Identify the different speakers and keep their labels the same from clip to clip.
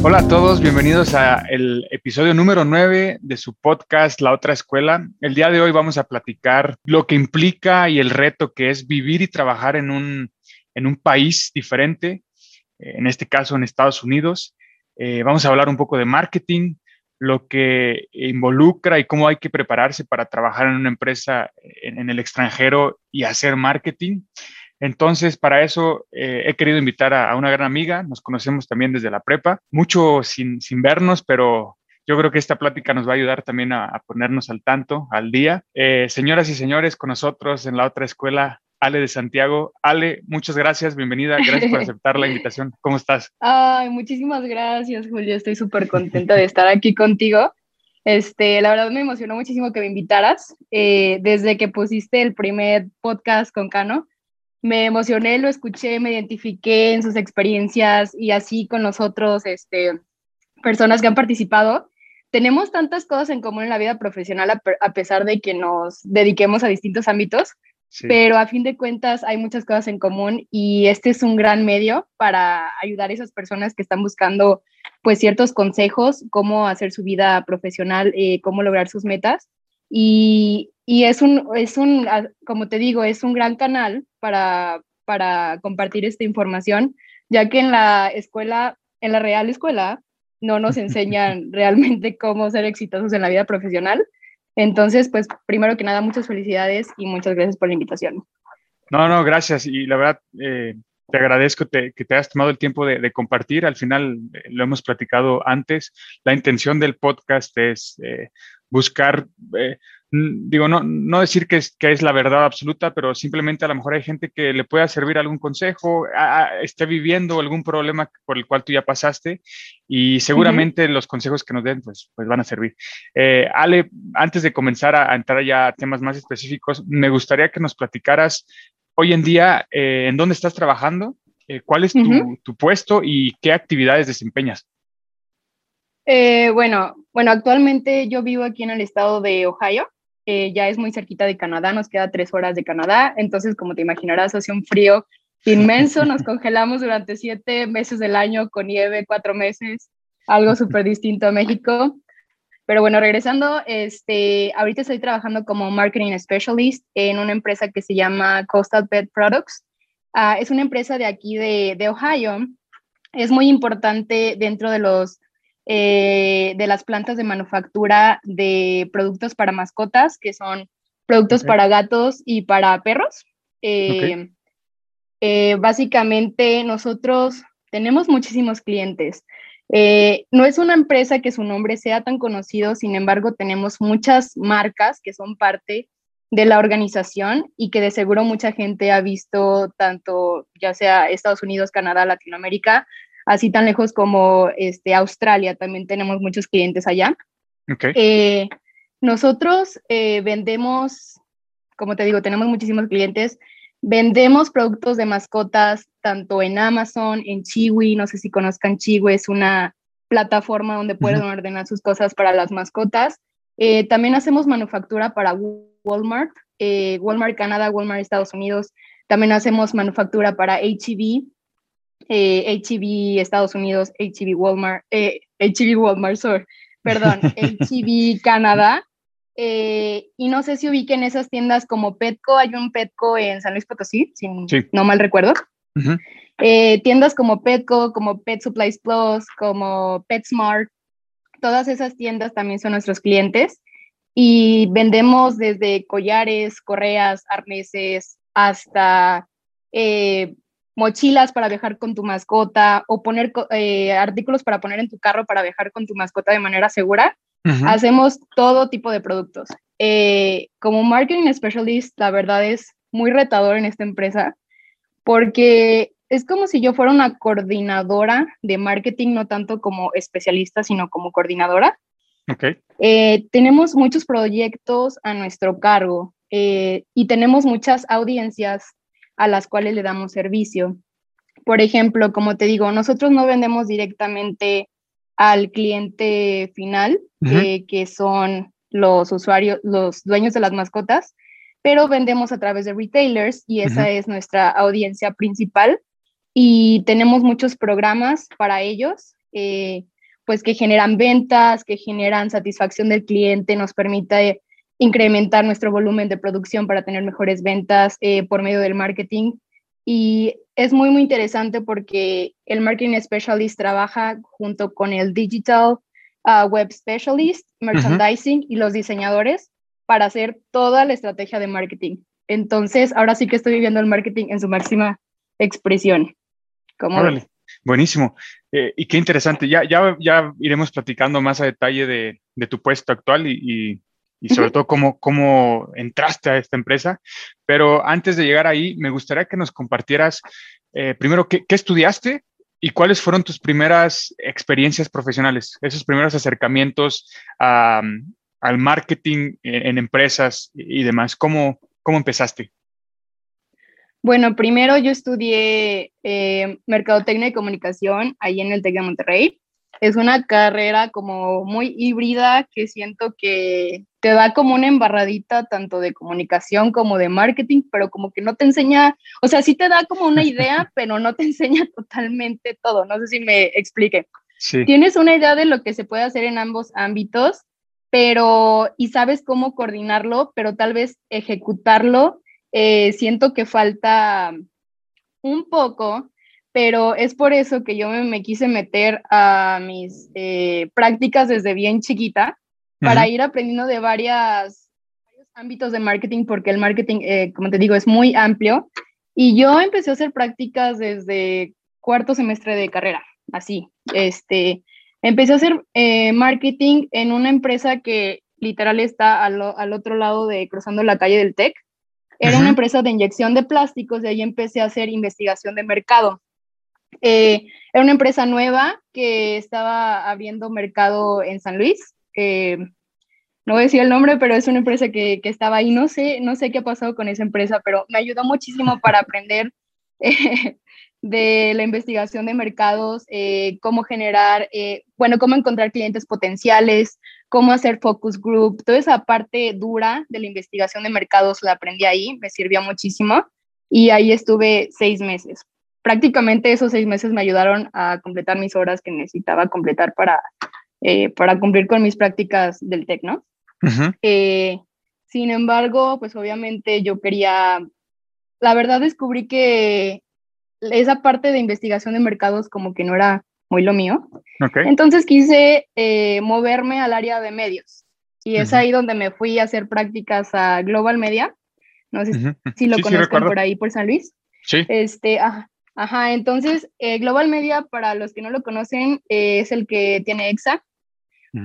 Speaker 1: Hola a todos, bienvenidos a el episodio número 9 de su podcast La Otra Escuela. El día de hoy vamos a platicar lo que implica y el reto que es vivir y trabajar en un, en un país diferente, eh, en este caso en Estados Unidos. Eh, vamos a hablar un poco de marketing, lo que involucra y cómo hay que prepararse para trabajar en una empresa en, en el extranjero y hacer marketing. Entonces, para eso eh, he querido invitar a, a, una gran amiga, nos conocemos también desde la prepa, mucho sin, sin vernos, pero yo creo que esta plática nos va a ayudar también a, a ponernos al tanto, al día. Eh, señoras y señores, con nosotros en la otra escuela, Ale de Santiago. Ale, muchas gracias, bienvenida, gracias por aceptar la invitación. ¿Cómo estás?
Speaker 2: Ay, muchísimas gracias, Julio, estoy súper contenta de estar aquí contigo. Este, la verdad me emocionó muchísimo que me invitaras. Eh, desde que pusiste el primer podcast con Cano, me emocioné, lo escuché, me identifiqué en sus experiencias y así con los otros este, personas que han participado. Tenemos tantas cosas en común en la vida profesional a, a pesar de que nos dediquemos a distintos ámbitos, sí. pero a fin de cuentas hay muchas cosas en común y este es un gran medio para ayudar a esas personas que están buscando pues ciertos consejos, cómo hacer su vida profesional, eh, cómo lograr sus metas. Y, y es, un, es un, como te digo, es un gran canal para, para compartir esta información, ya que en la escuela, en la real escuela, no nos enseñan realmente cómo ser exitosos en la vida profesional. Entonces, pues, primero que nada, muchas felicidades y muchas gracias por la invitación.
Speaker 1: No, no, gracias. Y la verdad, eh, te agradezco te, que te hayas tomado el tiempo de, de compartir. Al final, eh, lo hemos platicado antes. La intención del podcast es eh, buscar, digo, no, no decir que es, que es la verdad absoluta, pero simplemente a lo mejor hay gente que le pueda servir algún consejo, a, a, esté viviendo algún problema por el cual tú ya pasaste y seguramente uh -huh. los consejos que nos den pues, pues van a servir. Eh, Ale, antes de comenzar a, a, entrar ya a temas más específicos, me gustaría que nos platicaras hoy en día eh, en dónde estás trabajando, eh, cuál es tu, uh -huh. tu puesto y qué actividades desempeñas.
Speaker 2: Eh, bueno, bueno, actualmente yo vivo aquí en el estado de Ohio, ya es muy cerquita de Canadá, nos queda tres horas de Canadá, entonces como te imaginarás hace un frío inmenso, nos congelamos durante siete meses del año con nieve, cuatro meses, algo súper distinto a México. Pero bueno, regresando, este, ahorita estoy trabajando como Marketing Specialist en una empresa que se llama Coastal Pet Products. Uh, es una empresa de aquí de Ohio. Es muy importante dentro de los eh, de las plantas de manufactura de productos para mascotas, que son productos okay. para gatos y para perros. Eh, okay. eh, básicamente nosotros tenemos muchísimos clientes. Eh, no es una empresa que su nombre sea tan conocido, sin embargo tenemos muchas marcas que son parte de la organización y que de seguro mucha gente ha visto tanto ya sea Estados Unidos, Canadá, Latinoamérica, así tan lejos como este, Australia, también tenemos muchos clientes allá.
Speaker 1: Okay.
Speaker 2: Eh, nosotros eh, vendemos, como te digo, tenemos muchísimos clientes, vendemos productos de mascotas tanto en Amazon, en Chiwi, no sé si conozcan Chiwi, es una plataforma donde pueden uh -huh. ordenar sus cosas para las mascotas. Eh, también hacemos manufactura para Walmart, Walmart Canadá, Walmart Estados Unidos. También hacemos manufactura para HEB, eh, HEB Estados Unidos, HEB Walmart, eh, HEB Walmart, sorry, perdón, HEB Canadá. Eh, y no sé si ubiquen esas tiendas como Petco, hay un Petco en San Luis Potosí, si sí. no mal recuerdo. Uh -huh. eh, tiendas como Petco, como Pet Supplies Plus, como PetSmart, todas esas tiendas también son nuestros clientes y vendemos desde collares, correas, arneses, hasta eh, mochilas para viajar con tu mascota o poner eh, artículos para poner en tu carro para viajar con tu mascota de manera segura. Uh -huh. Hacemos todo tipo de productos. Eh, como marketing specialist, la verdad es muy retador en esta empresa porque es como si yo fuera una coordinadora de marketing, no tanto como especialista, sino como coordinadora.
Speaker 1: Okay.
Speaker 2: Eh, tenemos muchos proyectos a nuestro cargo eh, y tenemos muchas audiencias a las cuales le damos servicio. Por ejemplo, como te digo, nosotros no vendemos directamente al cliente final, eh, que son los usuarios, los dueños de las mascotas, pero vendemos a través de retailers y esa es nuestra audiencia principal. Y tenemos muchos programas para ellos, eh, pues que generan ventas, que generan satisfacción del cliente, nos permite incrementar nuestro volumen de producción para tener mejores ventas eh, por medio del marketing. Y es muy, muy interesante porque el Marketing Specialist trabaja junto con el Digital uh, Web Specialist, Merchandising y los diseñadores para hacer toda la estrategia de marketing. Entonces, ahora sí que estoy viviendo el marketing en su máxima expresión.
Speaker 1: ¿Cómo Buenísimo. Eh, y qué interesante. Ya, ya, ya iremos platicando más a detalle de, de tu puesto actual y, y sobre todo cómo, cómo entraste a esta empresa. Pero antes de llegar ahí, me gustaría que nos compartieras eh, primero qué, estudiaste y cuáles fueron tus primeras experiencias profesionales, esos primeros acercamientos al marketing en, empresas y demás. ¿Cómo, cómo empezaste?
Speaker 2: Bueno, primero yo estudié eh, Mercadotecnia y Comunicación ahí en el TEC de Monterrey es una carrera como muy híbrida que siento que te da como una embarradita tanto de comunicación como de marketing, pero como que no te enseña, o sea, sí te da como una idea, pero no te enseña totalmente todo. No sé si me explique. Tienes una idea de lo que se puede hacer en ambos ámbitos, pero y sabes cómo coordinarlo, pero tal vez ejecutarlo, eh, siento que falta un poco pero es por eso que yo me, quise meter a mis eh, prácticas desde bien chiquita para ir aprendiendo de varias, varios ámbitos de marketing, porque el marketing, eh, como te digo, es muy amplio. Y yo empecé a hacer prácticas desde cuarto semestre de carrera, así. Este, empecé a hacer eh, marketing en una empresa que literal está al, al, otro lado de cruzando la calle del TEC. Era una empresa de inyección de plásticos y ahí empecé a hacer investigación de mercado. Eh, era una empresa nueva que estaba abriendo mercado en San Luis. Eh, no voy a decir el nombre, pero es una empresa que, que, estaba ahí. No sé, no sé qué ha pasado con esa empresa, pero me ayudó muchísimo para aprender eh, de la investigación de mercados, cómo generar, bueno, cómo encontrar clientes potenciales, cómo hacer focus group, toda esa parte dura de la investigación de mercados la aprendí ahí, me sirvió muchísimo. Y ahí estuve seis meses. Prácticamente esos seis meses me ayudaron a completar mis horas que necesitaba completar para, eh, para cumplir con mis prácticas del TEC, ¿no? Eh, sin embargo, pues obviamente yo quería, la verdad descubrí que esa parte de investigación de mercados como que no era muy lo mío. Entonces quise eh, moverme al área de medios y es ahí donde me fui a hacer prácticas a Global Media. No sé si lo conozco por ahí, por San Luis.
Speaker 1: Sí.
Speaker 2: Este, Ajá, entonces eh, Global Media, para los que no lo conocen, eh, es el que tiene EXA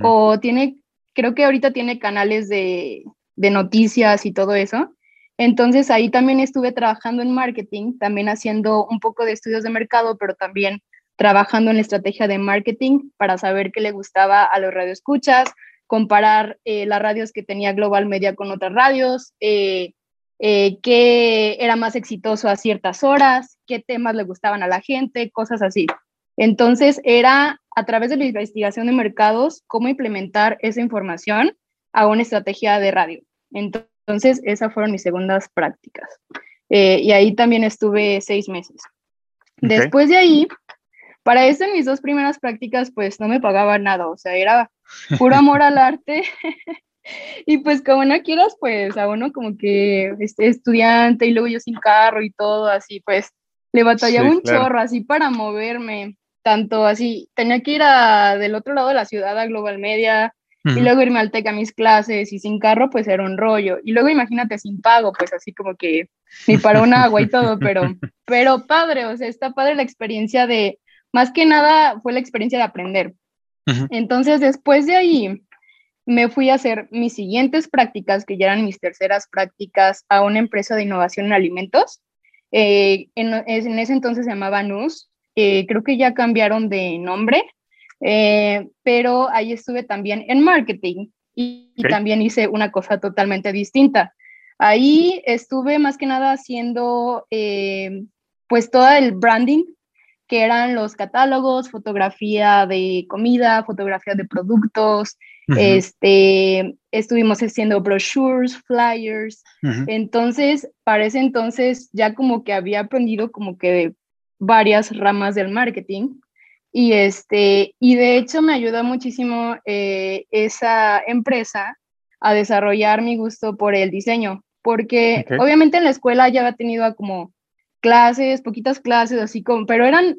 Speaker 2: o tiene, creo que ahorita tiene canales de, de, noticias y todo eso. Entonces ahí también estuve trabajando en marketing, también haciendo un poco de estudios de mercado, pero también trabajando en la estrategia de marketing para saber qué le gustaba a los radioescuchas, comparar eh, las radios que tenía Global Media con otras radios, eh, qué era más exitoso a ciertas horas, qué temas le gustaban a la gente, cosas así. Entonces era a través de la investigación de mercados cómo implementar esa información a una estrategia de radio. Entonces esas fueron mis segundas prácticas. Eh, y ahí también estuve seis meses. Después de ahí, para eso en mis dos primeras prácticas pues no me pagaba nada, o sea, era puro amor al arte y pues como no quieras, pues a uno como que este estudiante y luego yo sin carro y todo, así pues le batallaba un chorro así para moverme, tanto así, tenía que ir a, del otro lado de la ciudad a Global Media y luego irme al TEC a mis clases y sin carro pues era un rollo. Y luego imagínate sin pago, pues así como que ni para un agua y todo, pero, pero padre, o sea, está padre la experiencia de, más que nada fue la experiencia de aprender. Entonces después de ahí me fui a hacer mis siguientes prácticas, que ya eran mis terceras prácticas, a una empresa de innovación en alimentos. Eh, en, ese entonces se llamaba NUS, eh, creo que ya cambiaron de nombre, Eh, pero ahí estuve también en marketing y, y
Speaker 1: Ok.
Speaker 2: también hice una cosa totalmente distinta. Ahí estuve más que nada haciendo eh, pues todo el branding, que eran los catálogos, fotografía de comida, fotografía de productos,
Speaker 1: Ujú,
Speaker 2: este, estuvimos haciendo brochures, flyers,
Speaker 1: ujú.
Speaker 2: entonces, para ese entonces ya como que había aprendido como que varias ramas del marketing. Y este, y de hecho me ayudó muchísimo eh, esa empresa a desarrollar mi gusto por el diseño, porque obviamente en la escuela ya había tenido como clases, poquitas clases, así como, pero eran,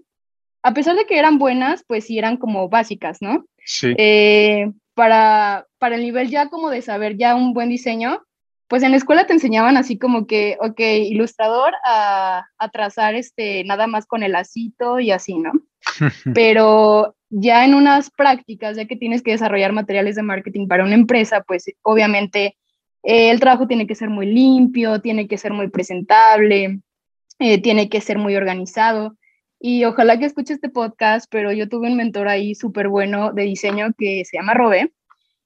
Speaker 2: a pesar de que eran buenas, pues sí eran como básicas, ¿no?
Speaker 1: Sí,
Speaker 2: Eh, para, para el nivel ya como de saber ya un buen diseño, pues en la escuela te enseñaban así como que, ok, ilustrador a, a trazar este, nada más con el lacito y así, ¿no? Pero ya en unas prácticas, ya que tienes que desarrollar materiales de marketing para una empresa, pues obviamente eh, el trabajo tiene que ser muy limpio, tiene que ser muy presentable, eh, tiene que ser muy organizado. Y ojalá que escuche este podcast, pero yo tuve un mentor ahí súper bueno de diseño que se llama Robe.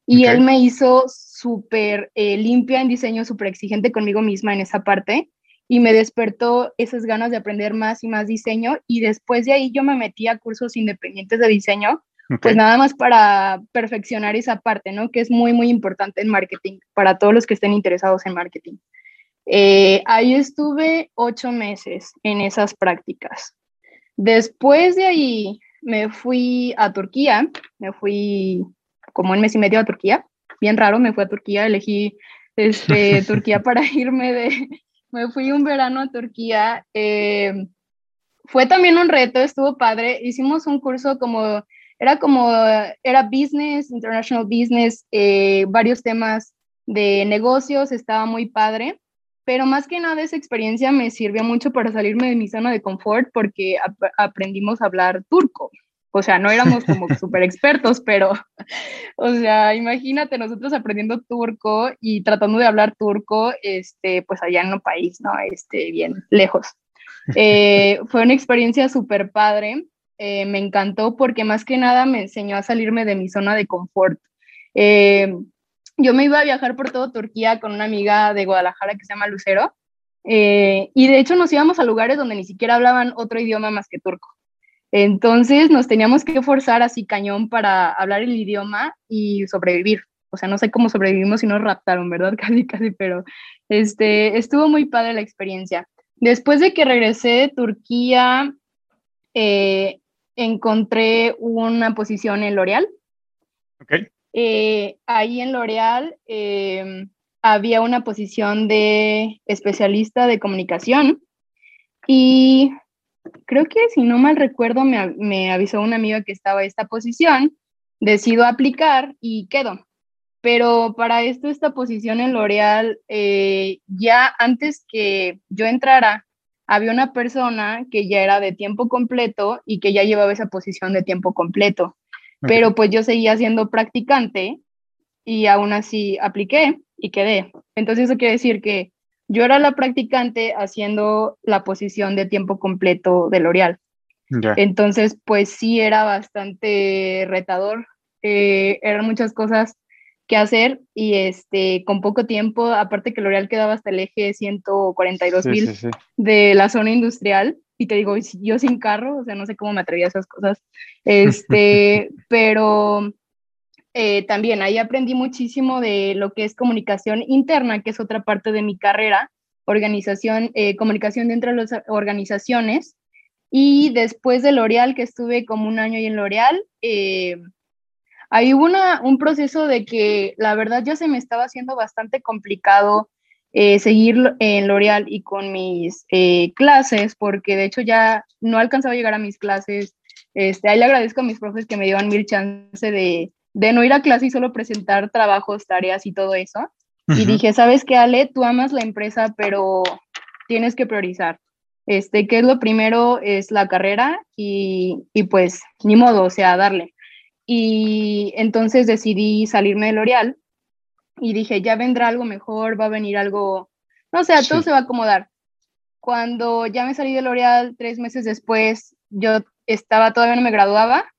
Speaker 2: Y él me hizo súper eh, limpia en diseño, súper exigente conmigo misma en esa parte. Y me despertó esas ganas de aprender más y más diseño. Y después de ahí yo me metí a cursos independientes de diseño, pues nada más para perfeccionar esa parte, ¿no? Que es muy, muy importante en marketing, para todos los que estén interesados en marketing. Eh, ahí estuve ocho meses en esas prácticas. Después de ahí me fui a Turquía, me fui como un mes y medio a Turquía, bien raro, me fui a Turquía, elegí este, Turquía para irme de, me fui un verano a Turquía. eh, fue también un reto, estuvo padre, hicimos un curso como, era como, era business, international business, eh, varios temas de negocios, estaba muy padre pero más que nada esa experiencia me sirvió mucho para salirme de mi zona de confort porque ap aprendimos a hablar turco. O sea, no éramos como súper expertos, pero, o sea, imagínate nosotros aprendiendo turco y tratando de hablar turco, este, pues allá en un país, ¿no? Este, bien lejos. Eh, fue una experiencia súper padre, eh, me encantó porque más que nada me enseñó a salirme de mi zona de confort. Eh, yo me iba a viajar por todo Turquía con una amiga de Guadalajara que se llama Lucero. Eh, y de hecho nos íbamos a lugares donde ni siquiera hablaban otro idioma más que turco. Entonces nos teníamos que forzar así cañón para hablar el idioma y sobrevivir. O sea, no sé cómo sobrevivimos y nos raptaron, ¿verdad? Casi, casi, pero este, estuvo muy padre la experiencia. Después de que regresé de Turquía, eh, encontré una posición en L'Oreal.
Speaker 1: Ok.
Speaker 2: Eh, ahí en L'Oreal eh, había una posición de especialista de comunicación y creo que si no mal recuerdo me, me avisó una amiga que estaba esta posición, decido aplicar y quedo. Pero para esto, esta posición en L'Oreal, eh, ya antes que yo entrara, había una persona que ya era de tiempo completo y que ya llevaba esa posición de tiempo completo pero pues yo seguía siendo practicante y aún así apliqué y quedé. Entonces eso quiere decir que yo era la practicante haciendo la posición de tiempo completo de L'Oreal. Entonces pues sí era bastante retador, eh, eran muchas cosas que hacer y este con poco tiempo, aparte que L'Oreal quedaba hasta el eje 142
Speaker 1: Sí,
Speaker 2: mil
Speaker 1: sí, sí.
Speaker 2: de la zona industrial y te digo, yo sin carro, o sea, no sé cómo me atrevía a esas cosas, este, pero eh, también ahí aprendí muchísimo de lo que es comunicación interna, que es otra parte de mi carrera, organización, eh, comunicación dentro de las organizaciones, y después de L'Oreal, que estuve como un año ahí en L'Oreal, eh, ahí hubo una, un proceso de que la verdad ya se me estaba haciendo bastante complicado eh, seguir en L'Oreal y con mis clases, porque de hecho ya no alcanzaba a llegar a mis clases. Este, ahí le agradezco a mis profes que me dieron mil chance de, de no ir a clase y solo presentar trabajos, tareas y todo eso. Y dije, ¿sabes qué, Ale? Tú amas la empresa, pero tienes que priorizar. Este, que es lo primero? Es la carrera y, y pues ni modo, o sea, darle. Y entonces decidí salirme de L'Oreal y dije, ya vendrá algo mejor, va a venir algo, no sé, todo
Speaker 1: Sí.
Speaker 2: se va a acomodar. Cuando ya me salí de L'Oreal, tres meses después, yo estaba, todavía no me graduaba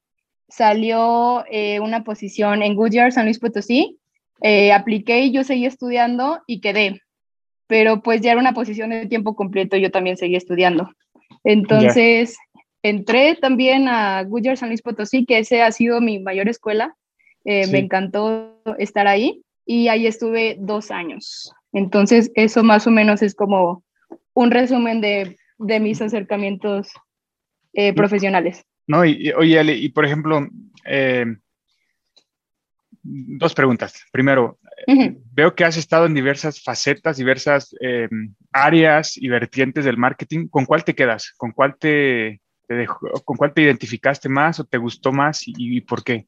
Speaker 2: salió eh, una posición en Goodyear, San Luis Potosí. Eh, apliqué y yo seguí estudiando y quedé. Pero pues ya era una posición de tiempo completo, yo también seguí estudiando. Entonces, entré también a Goodyear San Luis Potosí, que ese ha sido mi mayor escuela. Eh, me encantó estar ahí y ahí estuve dos años. Entonces, eso más o menos es como un resumen de, de mis acercamientos eh, profesionales.
Speaker 1: No, y, oye, Ale, y por ejemplo, eh, dos preguntas. Primero, veo que has estado en diversas facetas, diversas áreas y vertientes del marketing. ¿Con cuál te quedas? ¿Con cuál te, ¿Con cuál te identificaste más o te gustó más y, por qué?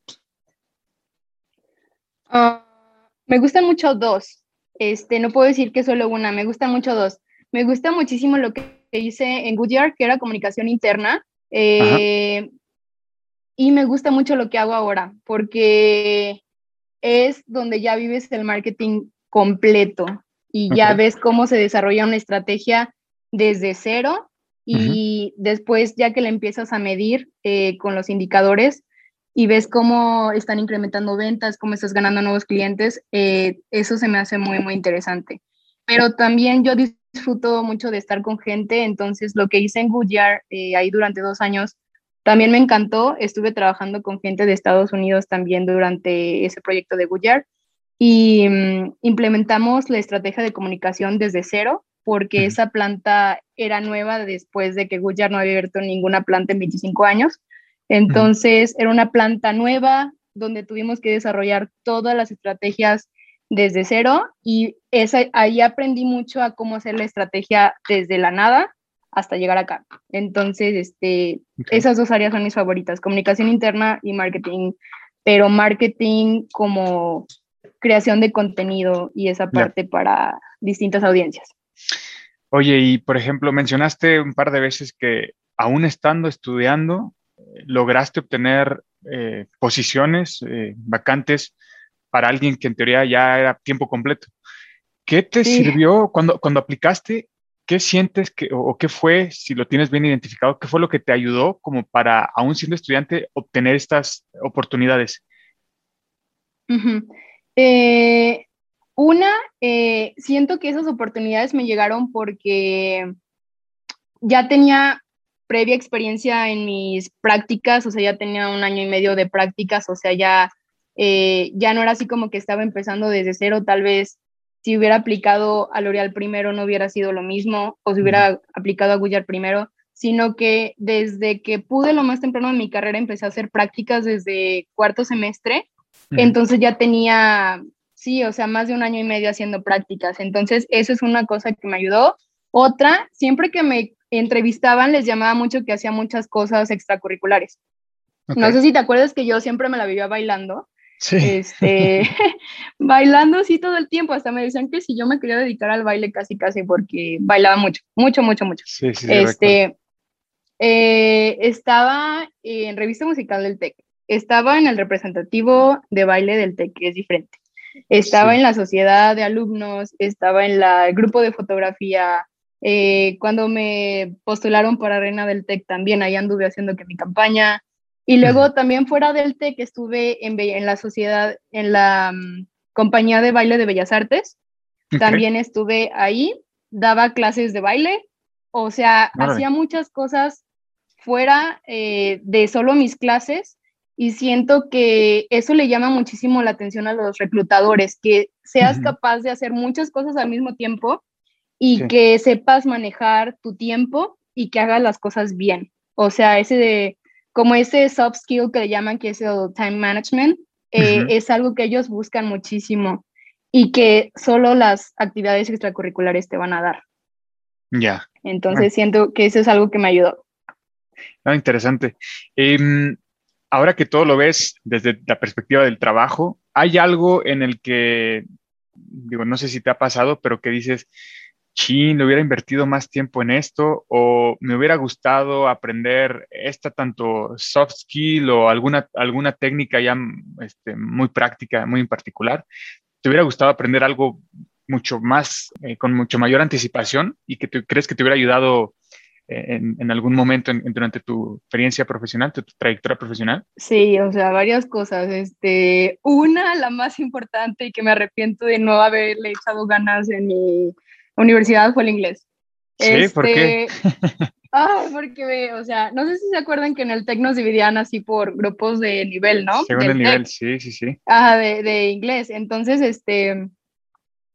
Speaker 2: Ah, me gustan mucho dos. Este, no puedo decir que solo una, me gustan mucho dos. Me gusta muchísimo lo que hice en Goodyear, que era comunicación interna. Eh, y me gusta mucho lo que hago ahora, porque es donde ya vives el marketing completo y ya ves cómo se desarrolla una estrategia desde cero y después ya que le empiezas a medir eh, con los indicadores y ves cómo están incrementando ventas, cómo estás ganando nuevos clientes, eh, eso se me hace muy, muy interesante. Pero también yo disfruto mucho de estar con gente, entonces lo que hice en Goodyear eh, ahí durante dos años también me encantó. Estuve trabajando con gente de Estados Unidos también durante ese proyecto de Goodyear y mm, implementamos la estrategia de comunicación desde cero porque esa planta era nueva después de que Goodyear no había abierto ninguna planta en 25 años. Entonces, era una planta nueva donde tuvimos que desarrollar todas las estrategias desde cero y ahí aprendí mucho a cómo hacer la estrategia desde la nada hasta llegar acá. Entonces, este, esas dos áreas son mis favoritas, comunicación interna y marketing, pero marketing como creación de contenido y esa parte para distintas audiencias.
Speaker 1: Oye, y por ejemplo, mencionaste un par de veces que aún estando estudiando, lograste obtener eh, posiciones eh, vacantes para alguien que en teoría ya era tiempo completo. ¿Qué te sirvió cuando, cuando aplicaste? ¿Qué sientes que, o, qué fue, si lo tienes bien identificado, qué fue lo que te ayudó como para, aún siendo estudiante, obtener estas oportunidades?
Speaker 2: Una, eh, siento que esas oportunidades me llegaron porque ya tenía previa experiencia en mis prácticas, o sea, ya tenía un año y medio de prácticas, o sea, ya, eh, ya no era así como que estaba empezando desde cero, tal vez si hubiera aplicado a L'Oreal primero no hubiera sido lo mismo, o si hubiera aplicado a Goodyear primero, sino que desde que pude lo más temprano de mi carrera empecé a hacer prácticas desde cuarto semestre, entonces ya tenía Sí, o sea, más de un año y medio haciendo prácticas. Entonces, eso es una cosa que me ayudó. Otra, siempre que me entrevistaban, les llamaba mucho que hacía muchas cosas extracurriculares. No sé si te acuerdas que yo siempre me la vivía bailando. Sí. Este, bailando sí todo el tiempo. Hasta me decían que si yo me quería dedicar al baile casi, casi, porque bailaba mucho, mucho, mucho, mucho. Sí, sí, este, eh, estaba en revista musical del TEC. Estaba en el representativo de baile del TEC, que es diferente. Estaba en la sociedad de alumnos, estaba en la, el grupo de fotografía. Eh, cuando me postularon para Reina del TEC también, ahí anduve haciendo que mi campaña. Y luego también fuera del TEC estuve en, en la sociedad, en la mm, compañía de baile de Bellas Artes. También estuve ahí, daba clases de baile, o sea, hacía muchas cosas fuera eh, de solo mis clases y siento que eso le llama muchísimo la atención a los reclutadores, que seas capaz de hacer muchas cosas al mismo tiempo y que sepas manejar tu tiempo y que hagas las cosas bien. O sea, ese de, como ese soft skill que le llaman, que es el time management, eh, es algo que ellos buscan muchísimo y que solo las actividades extracurriculares te van a dar.
Speaker 1: Ya.
Speaker 2: Entonces siento que eso es algo que me ayudó.
Speaker 1: Ah, interesante. Em, ahora que todo lo ves desde la perspectiva del trabajo, ¿hay algo en el que, digo, no sé si te ha pasado, pero que dices, chin, le hubiera invertido más tiempo en esto o me hubiera gustado aprender esta tanto soft skill o alguna, alguna técnica ya este, muy práctica, muy en particular? ¿Te hubiera gustado aprender algo mucho más, eh, con mucho mayor anticipación y que tú crees que te hubiera ayudado en, en algún momento en- durante tu experiencia profesional, tu, tu trayectoria profesional?
Speaker 2: Sí, o sea, varias cosas. Este, una, la más importante y que me arrepiento de no haberle echado ganas en mi universidad fue el inglés.
Speaker 1: Sí, ¿por qué?
Speaker 2: Este, Ay, porque, ve, o sea, no sé si se acuerdan que en el TEC nos dividían así por grupos de nivel, ¿no?
Speaker 1: Según
Speaker 2: Del
Speaker 1: el nivel, sí, sí, sí.
Speaker 2: Ajá, de, de inglés. Entonces, este,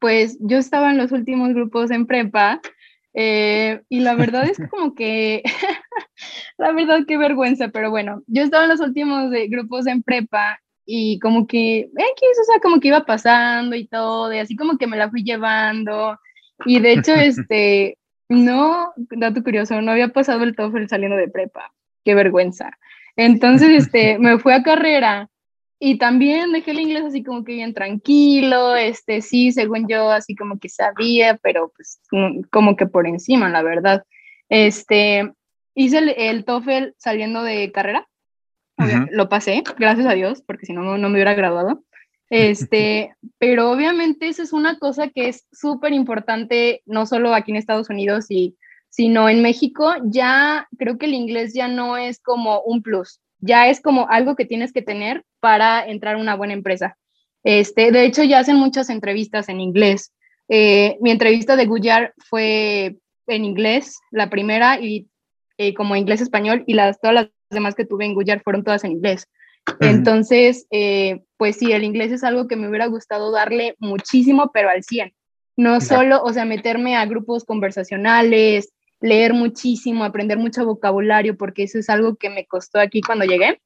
Speaker 2: pues yo estaba en los últimos grupos en prepa eh, y la verdad es como que, la verdad qué vergüenza, pero bueno, yo estaba en los últimos de grupos en prepa y como que, X, o sea, como que iba pasando y todo, y así como que me la fui llevando. Y de hecho, este, no, dato curioso, no había pasado el TOEFL saliendo de prepa. Qué vergüenza. Entonces, este, me fui a carrera y también dejé el inglés así como que bien tranquilo, este, sí, según yo, así como que sabía, pero pues como que por encima, la verdad. Este, hice el, el TOEFL saliendo de carrera, lo pasé, gracias a Dios, porque si no no me hubiera graduado. Este, pero obviamente esa es una cosa que es súper importante, no solo aquí en Estados Unidos, y, sino en México, ya creo que el inglés ya no es como un plus, ya es como algo que tienes que tener para entrar a una buena empresa. Este, de hecho, ya hacen muchas entrevistas en inglés. Eh, mi entrevista de Goodyear fue en inglés, la primera, y eh, como inglés-español, y las, todas las demás que tuve en Goodyear fueron todas en inglés. Entonces, eh, pues sí, el inglés es algo que me hubiera gustado darle muchísimo, pero al 100. No solo, o sea, meterme a grupos conversacionales, leer muchísimo, aprender mucho vocabulario, porque eso es algo que me costó aquí cuando llegué.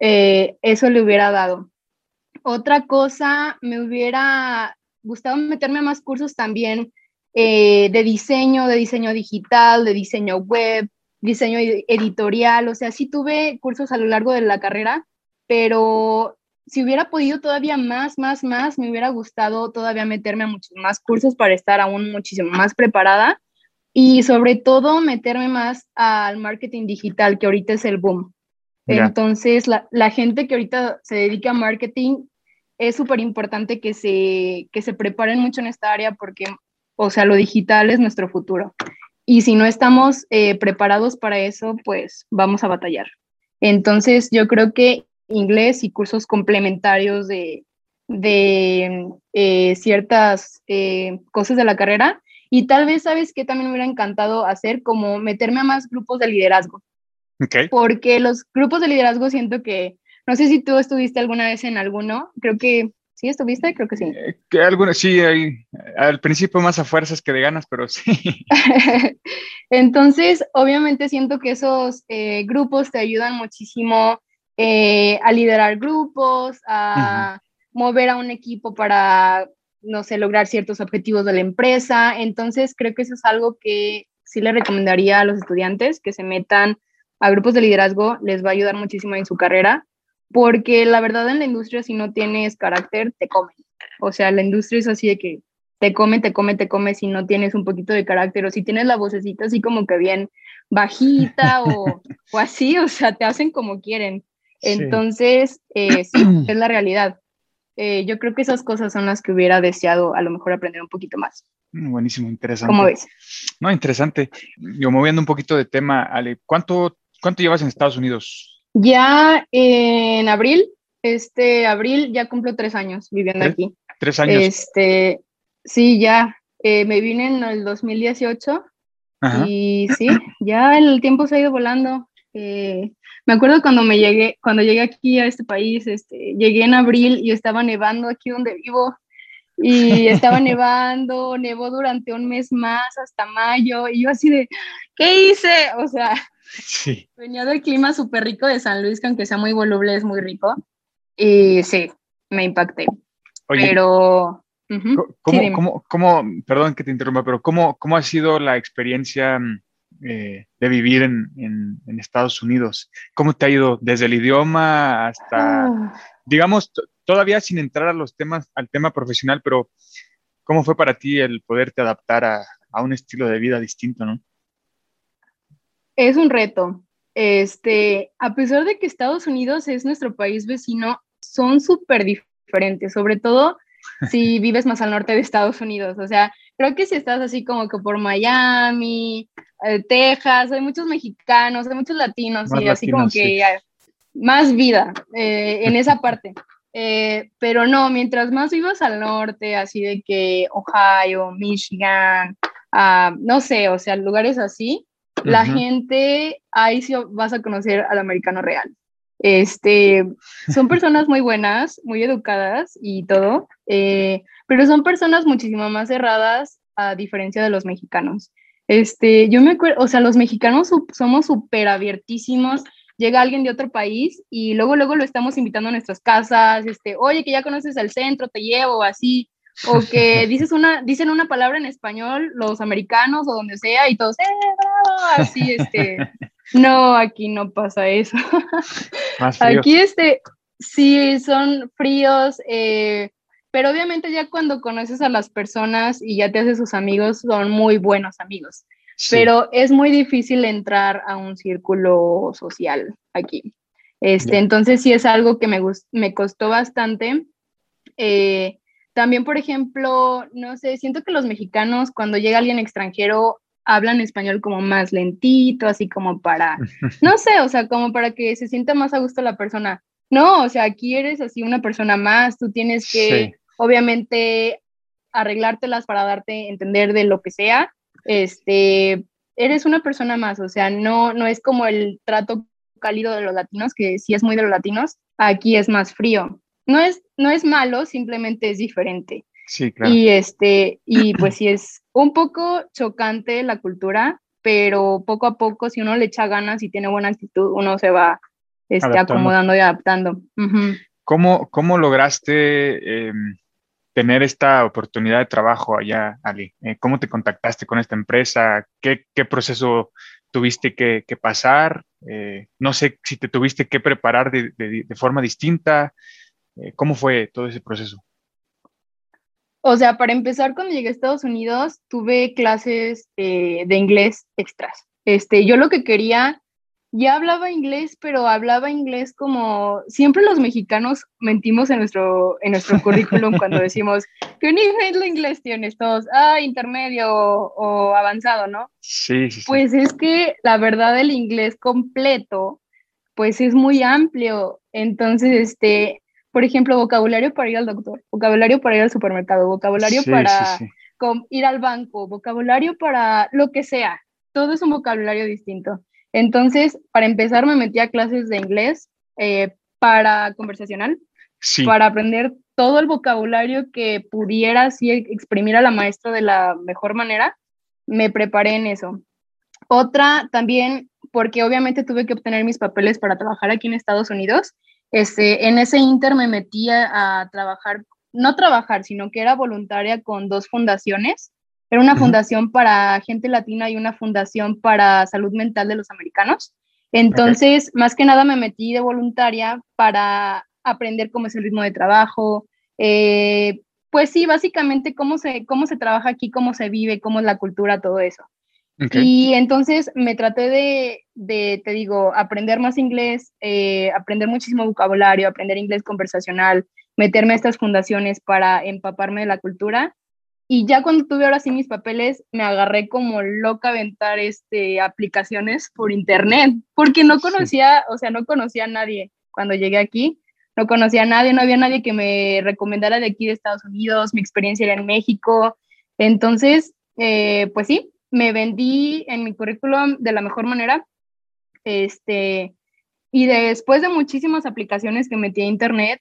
Speaker 2: Eh, eso le hubiera dado. Otra cosa, me hubiera gustado meterme a más cursos también eh, de diseño, de diseño digital, de diseño web, diseño ed- editorial, o sea, sí tuve cursos a lo largo de la carrera, pero si hubiera podido todavía más, más, más, me hubiera gustado todavía meterme a muchos más cursos para estar aún muchísimo más preparada y sobre todo meterme más al marketing digital, que ahorita es el boom.
Speaker 1: Ya.
Speaker 2: Entonces, la, la gente que ahorita se dedica a marketing es súper importante que se, que se preparen mucho en esta área porque, o sea, lo digital es nuestro futuro. Y si no estamos eh, preparados para eso, pues vamos a batallar. Entonces, yo creo que inglés y cursos complementarios de, de eh, ciertas eh, cosas de la carrera. Y tal vez, ¿sabes qué? También me hubiera encantado hacer como meterme a más grupos de liderazgo
Speaker 1: Ok.
Speaker 2: porque los grupos de liderazgo siento que, no sé si tú estuviste alguna vez en alguno, creo que sí estuviste, creo que sí.
Speaker 1: Eh, que algunos, sí, hay, al principio más a fuerzas que de ganas, pero sí.
Speaker 2: Entonces, obviamente siento que esos eh, grupos te ayudan muchísimo eh, a liderar grupos, a mover a un equipo para, no sé, lograr ciertos objetivos de la empresa. Entonces, creo que eso es algo que sí le recomendaría a los estudiantes que se metan a grupos de liderazgo, les va a ayudar muchísimo en su carrera, porque la verdad en la industria si no tienes carácter, te comen. O sea, la industria es así de que te come, te come, te come si no tienes un poquito de carácter o si tienes la vocecita así como que bien bajita o, o así, o sea, te hacen como quieren.
Speaker 1: Sí.
Speaker 2: Entonces, eh, sí, es la realidad. Eh, yo creo que esas cosas son las que hubiera deseado a lo mejor aprender un poquito más.
Speaker 1: Mm, Buenísimo, interesante.
Speaker 2: ¿Cómo ves?
Speaker 1: No, interesante. Yo moviendo un poquito de tema, Ale, ¿cuánto, cuánto llevas en Estados Unidos?
Speaker 2: Ya en abril, este abril ya cumplo tres años viviendo
Speaker 1: ¿Eh?
Speaker 2: aquí.
Speaker 1: Tres años.
Speaker 2: Este, sí, ya. eh, me vine en el 2018
Speaker 1: Ajá.
Speaker 2: y sí, ya el tiempo se ha ido volando. Eh, me acuerdo cuando me llegué, cuando llegué aquí a este país, este, llegué en abril y estaba nevando aquí donde vivo y estaba nevando, nevó durante un mes más hasta mayo y yo así de, ¿qué hice? O sea,
Speaker 1: Sí.
Speaker 2: venía del clima súper rico de San Luis, que aunque sea muy voluble es muy rico y sí, me impacté,
Speaker 1: Oye,
Speaker 2: pero... sí,
Speaker 1: ¿Cómo,
Speaker 2: dime.
Speaker 1: cómo, cómo- perdón que te interrumpa, pero ¿cómo, cómo ha sido la experiencia mm, eh, de vivir en, en- en Estados Unidos? ¿Cómo te ha ido desde el idioma hasta,
Speaker 2: Ah.
Speaker 1: digamos, todavía sin entrar a los temas, al tema profesional, pero ¿cómo fue para ti el poderte adaptar a, a un estilo de vida distinto, no?
Speaker 2: Es un reto. Este, a pesar de que Estados Unidos es nuestro país vecino, son súper diferentes, sobre todo si vives más al norte de Estados Unidos. O sea, creo que si estás así como que por Miami, eh, Texas, hay muchos mexicanos, hay muchos latinos y así como que hay más vida eh, en esa parte. Eh, pero no, mientras más vivas al norte, así de que Ohio, Michigan, ah, no sé, o sea, lugares así, la gente, ahí sí vas a conocer al americano real. Este, son personas muy buenas, muy educadas y todo, eh, pero son personas muchísimo más cerradas a diferencia de los mexicanos. Este, yo me acuerdo, o sea, los mexicanos somos súper abiertísimos. Llega alguien de otro país y luego, luego lo estamos invitando a nuestras casas, este, oye, que ya conoces el centro, te llevo, así, o que dices una, dicen una palabra en español, los americanos o donde sea, y todos, ¡eh, bravo! Así, este, no, aquí no pasa eso. aquí, este, sí, son fríos, eh, pero obviamente ya cuando conoces a las personas y ya te haces sus amigos, son muy buenos amigos. Pero es muy difícil entrar a un círculo social aquí. Este, Entonces sí es algo que me, me costó bastante. Eh, también, por ejemplo, no sé, siento que los mexicanos cuando llega alguien extranjero hablan español como más lentito, así como para, no sé, o sea, como para que se sienta más a gusto la persona. No, o sea, aquí eres así una persona más, tú tienes que, obviamente, arreglártelas para darte entender de lo que sea. Este, eres una persona más, o sea, no, no es como el trato cálido de los latinos, que sí es muy de los latinos, aquí es más frío. No es, no es malo, simplemente es diferente.
Speaker 1: Sí, claro.
Speaker 2: Y, este, y pues sí es un poco chocante la cultura, pero poco a poco, si uno le echa ganas y tiene buena actitud, uno se va este, acomodando y adaptando.
Speaker 1: ¿Cómo, ¿Cómo, lograste em, tener esta oportunidad de trabajo allá, Ali? Eh, ¿Cómo te contactaste con esta empresa? ¿Qué, qué proceso tuviste que, que pasar? Eh, no sé si te tuviste que preparar de, de, de forma distinta. Eh, ¿Cómo fue todo ese proceso?
Speaker 2: O sea, para empezar, cuando llegué a Estados Unidos, tuve clases eh, de inglés extras. Este, yo lo que quería, ya hablaba inglés, pero hablaba inglés como siempre los mexicanos mentimos en nuestro, en nuestro currículum cuando decimos, ¿qué nivel de inglés tienes todos? Ah, intermedio o, o avanzado, ¿no?
Speaker 1: Sí, sí, sí.
Speaker 2: Pues es que la verdad el inglés completo, pues es muy amplio. Entonces, este, por ejemplo, vocabulario para ir al doctor, vocabulario para ir al supermercado, vocabulario para ir al banco, vocabulario para lo que sea. Todo es un vocabulario distinto. Entonces, para empezar, me metí a clases de inglés eh, para conversacional, para aprender todo el vocabulario que pudiera así exprimir a la maestra de la mejor manera. Me preparé en eso. Otra también, porque obviamente tuve que obtener mis papeles para trabajar aquí en Estados Unidos este, en ese inter me metí a, trabajar, no trabajar, sino que era voluntaria con dos fundaciones. Era una fundación para gente latina y una fundación para salud mental de los americanos. Entonces, más que nada me metí de voluntaria para aprender cómo es el ritmo de trabajo. Eh, pues sí, básicamente cómo se, cómo se trabaja aquí, cómo se vive, cómo es la cultura, todo eso. Y entonces me traté de, te digo, aprender más inglés, eh, aprender muchísimo vocabulario, aprender inglés conversacional, meterme a estas fundaciones para empaparme de la cultura. Y ya cuando tuve ahora sí mis papeles, me agarré como loca a aventar este, aplicaciones por internet, porque no conocía, o sea, no conocía a nadie cuando llegué aquí. No conocía a nadie, no había nadie que me recomendara de aquí de Estados Unidos, mi experiencia era en México. Entonces, eh, pues sí, me vendí en mi currículum de la mejor manera. Este, y después de muchísimas aplicaciones que metí a internet,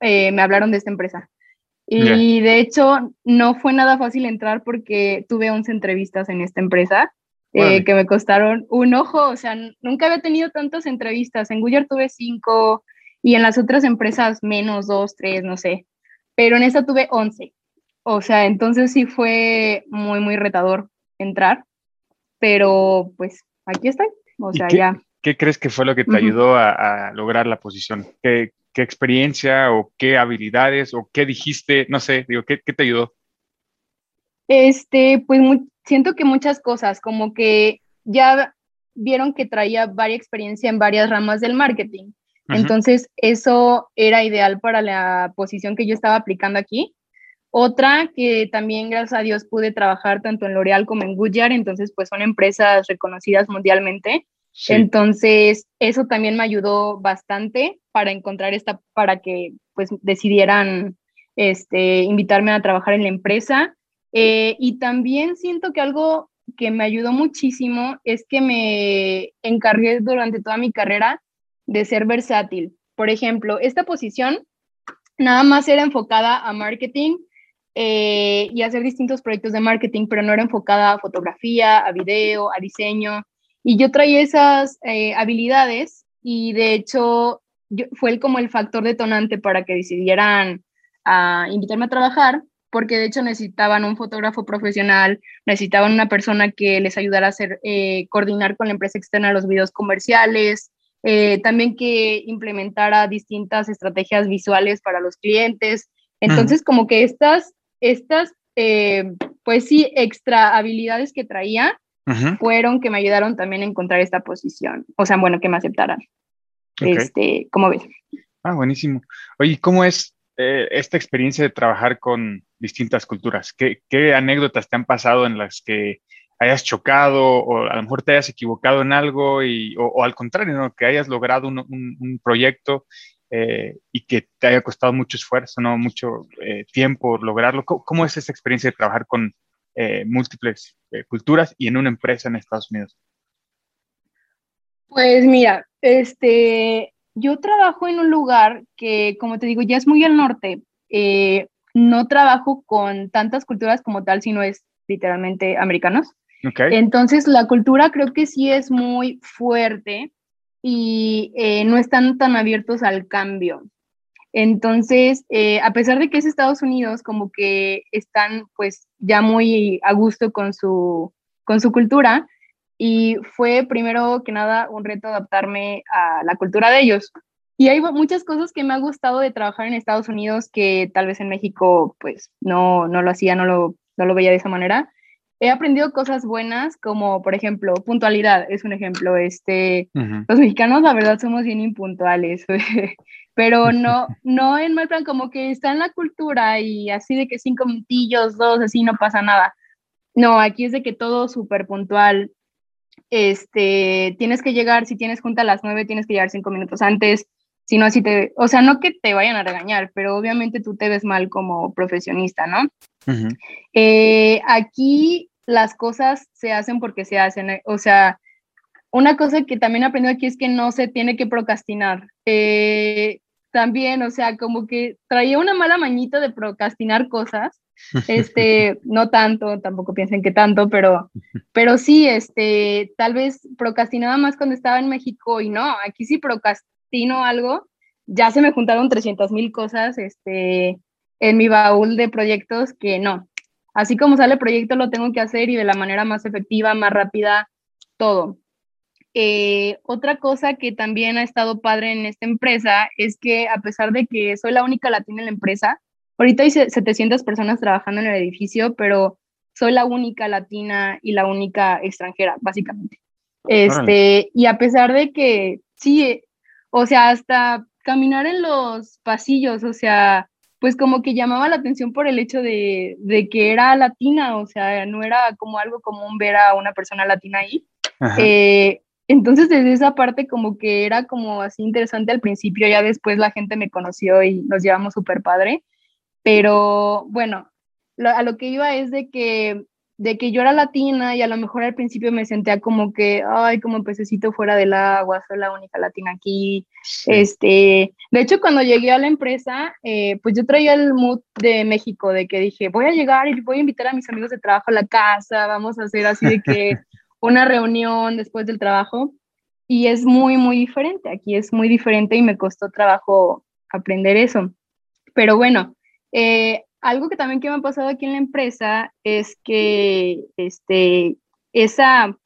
Speaker 2: eh, me hablaron de esta empresa. Y de hecho, no fue nada fácil entrar porque tuve 11 entrevistas en esta empresa eh, que me costaron un ojo. O sea, nunca había tenido tantas entrevistas. En Google tuve 5 y en las otras empresas menos, 2, 3, no sé. Pero en esta tuve 11. O sea, entonces sí fue muy, muy retador entrar, pero pues aquí estoy, o sea,
Speaker 1: qué,
Speaker 2: ya.
Speaker 1: ¿Qué crees que fue lo que te ayudó a, lograr la posición? ¿Qué, ¿Qué, experiencia o qué habilidades o qué dijiste? No sé, digo, ¿qué, qué te ayudó?
Speaker 2: Este, pues siento que muchas cosas, como que ya vieron que traía varias experiencia en varias ramas del marketing. Entonces, eso era ideal para la posición que yo estaba aplicando aquí, Otra que también, gracias a Dios, pude trabajar tanto en L'Oreal como en Goodyear, entonces pues son empresas reconocidas mundialmente. Entonces, eso también me ayudó bastante para encontrar esta, para que pues decidieran este, invitarme a trabajar en la empresa. Eh, y también siento que algo que me ayudó muchísimo es que me encargué durante toda mi carrera de ser versátil. Por ejemplo, esta posición nada más era enfocada a marketing eh, y hacer distintos proyectos de marketing, pero no era enfocada a fotografía, a video, a diseño. Y yo traía esas eh, habilidades y de hecho fue como el factor detonante para que decidieran a invitarme a trabajar, porque de hecho necesitaban un fotógrafo profesional, necesitaban una persona que les ayudara a hacer, eh, coordinar con la empresa externa los videos comerciales, eh, también que implementara distintas estrategias visuales para los clientes. Entonces, como que estas, estas pues sí, extra habilidades que traía, fueron que me ayudaron también a encontrar esta posición. O sea, bueno, que me aceptaran. Este, ¿cómo ves?
Speaker 1: Ah, buenísimo. Oye, ¿cómo es eh, esta experiencia de trabajar con distintas culturas? ¿Qué, ¿Qué, anécdotas te han pasado en las que hayas chocado o a lo mejor te hayas equivocado en algo y, o, al contrario, ¿no? que hayas logrado un, un, proyecto eh, y que te haya costado mucho esfuerzo, ¿no? mucho eh, tiempo lograrlo? ¿Cómo, ¿Cómo, es esa experiencia de trabajar con eh, múltiples eh, culturas y en una empresa en Estados Unidos?
Speaker 2: Pues mira, este, yo trabajo en un lugar que, como te digo, ya es muy al norte. Eh, no trabajo con tantas culturas como tal, sino es literalmente americanos. Entonces, la cultura creo que sí es muy fuerte y no están tan abiertos al cambio. Entonces, eh, a pesar de que es Estados Unidos, como que están pues ya muy a gusto con su, con su cultura y fue primero que nada un reto adaptarme a la cultura de ellos. Y hay muchas cosas que me ha gustado de trabajar en Estados Unidos que tal vez en México pues no, no lo hacía, no lo, no lo veía de esa manera. He aprendido cosas buenas como por ejemplo puntualidad, es un ejemplo. Este, Los mexicanos la verdad somos bien impuntuales. pero no, no en mal plan, como que está en la cultura y así de que cinco minutillos, dos, así no pasa nada. No, aquí es de que todo súper puntual. Este, tienes que llegar, si tienes junta a las nueve, tienes que llegar cinco minutos antes, si no, así te, o sea, no que te vayan a regañar, pero obviamente tú te ves mal como profesionista, ¿no? Eh, aquí las cosas se hacen porque se hacen, o sea, una cosa que también he aprendido aquí es que no se tiene que procrastinar. Eh, también, o sea, como que traía una mala mañita de procrastinar cosas. Este, no tanto, tampoco piensen que tanto, pero, pero sí, este, tal vez procrastinaba más cuando estaba en México y no, aquí sí procrastino algo, ya se me juntaron 300 mil cosas, este, en mi baúl de proyectos que no. Así como sale el proyecto, lo tengo que hacer y de la manera más efectiva, más rápida, todo. Eh, otra cosa que también ha estado padre en esta empresa es que a pesar de que soy la única latina en la empresa, ahorita hay 700 personas trabajando en el edificio, pero soy la única latina y la única extranjera, básicamente. Este, y a pesar de que sí, o sea, hasta caminar en los pasillos, o sea, pues como que llamaba la atención por el hecho de, de que era latina, o sea, no era como algo común ver a una persona latina ahí. Eh, entonces, desde esa parte como que era como así interesante al principio, ya después la gente me conoció y nos llevamos súper padre, pero bueno, a lo que iba es de que, de que yo era latina y a lo mejor al principio me sentía como que, ay, como pececito fuera del agua, soy la única latina aquí. Este, de hecho, cuando llegué a la empresa, eh, pues yo traía el mood de México, de que dije, voy a llegar y voy a invitar a mis amigos de trabajo a la casa, vamos a hacer así de que una reunión después del trabajo y es muy, muy diferente. Aquí es muy diferente y me costó trabajo aprender eso. Pero bueno, eh, algo que también que me ha pasado aquí en la empresa es que este, esa,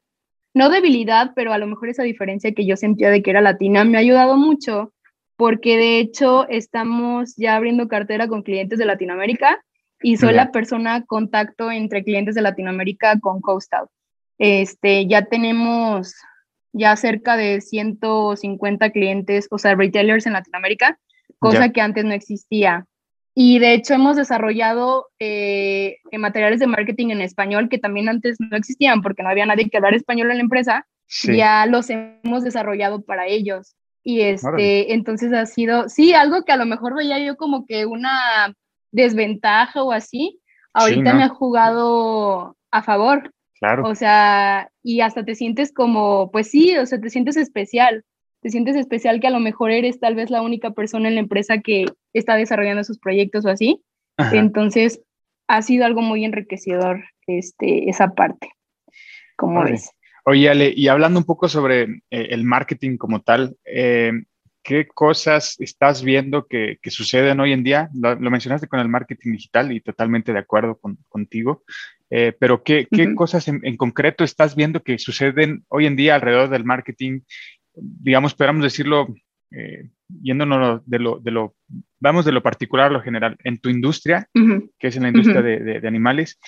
Speaker 2: no debilidad, pero a lo mejor esa diferencia que yo sentía de que era latina me ha ayudado mucho porque de hecho estamos ya abriendo cartera con clientes de Latinoamérica y soy la persona contacto entre clientes de Latinoamérica con Coast Out. Este, ya tenemos ya cerca de 150 clientes, o sea, retailers en Latinoamérica, cosa que antes no existía. y de hecho hemos desarrollado eh, materiales de marketing en español que también antes no existían porque no había nadie que hablar español en la empresa. Ya los hemos desarrollado para ellos. Y este, entonces ha sido, sí, algo que a lo mejor veía yo como que una desventaja o así, ahorita me ha jugado a favor.
Speaker 1: Claro.
Speaker 2: O sea, y hasta te sientes como, pues sí, o sea, te sientes especial. Te sientes especial que a lo mejor eres tal vez la única persona en la empresa que está desarrollando sus proyectos o así. Entonces, ha sido algo muy enriquecedor este, esa parte. como ves?
Speaker 1: Oye, Ale, y hablando un poco sobre eh, el marketing como tal, eh, ¿qué cosas estás viendo que, suceden hoy en día? Lo, mencionaste con el marketing digital y totalmente de acuerdo contigo, eh, pero ¿qué, cosas en, concreto estás viendo que suceden hoy en día alrededor del marketing? Digamos, podríamos decirlo, yéndonos de lo, de lo, vamos de lo particular a lo general, en tu industria, que es en la industria de, de animales,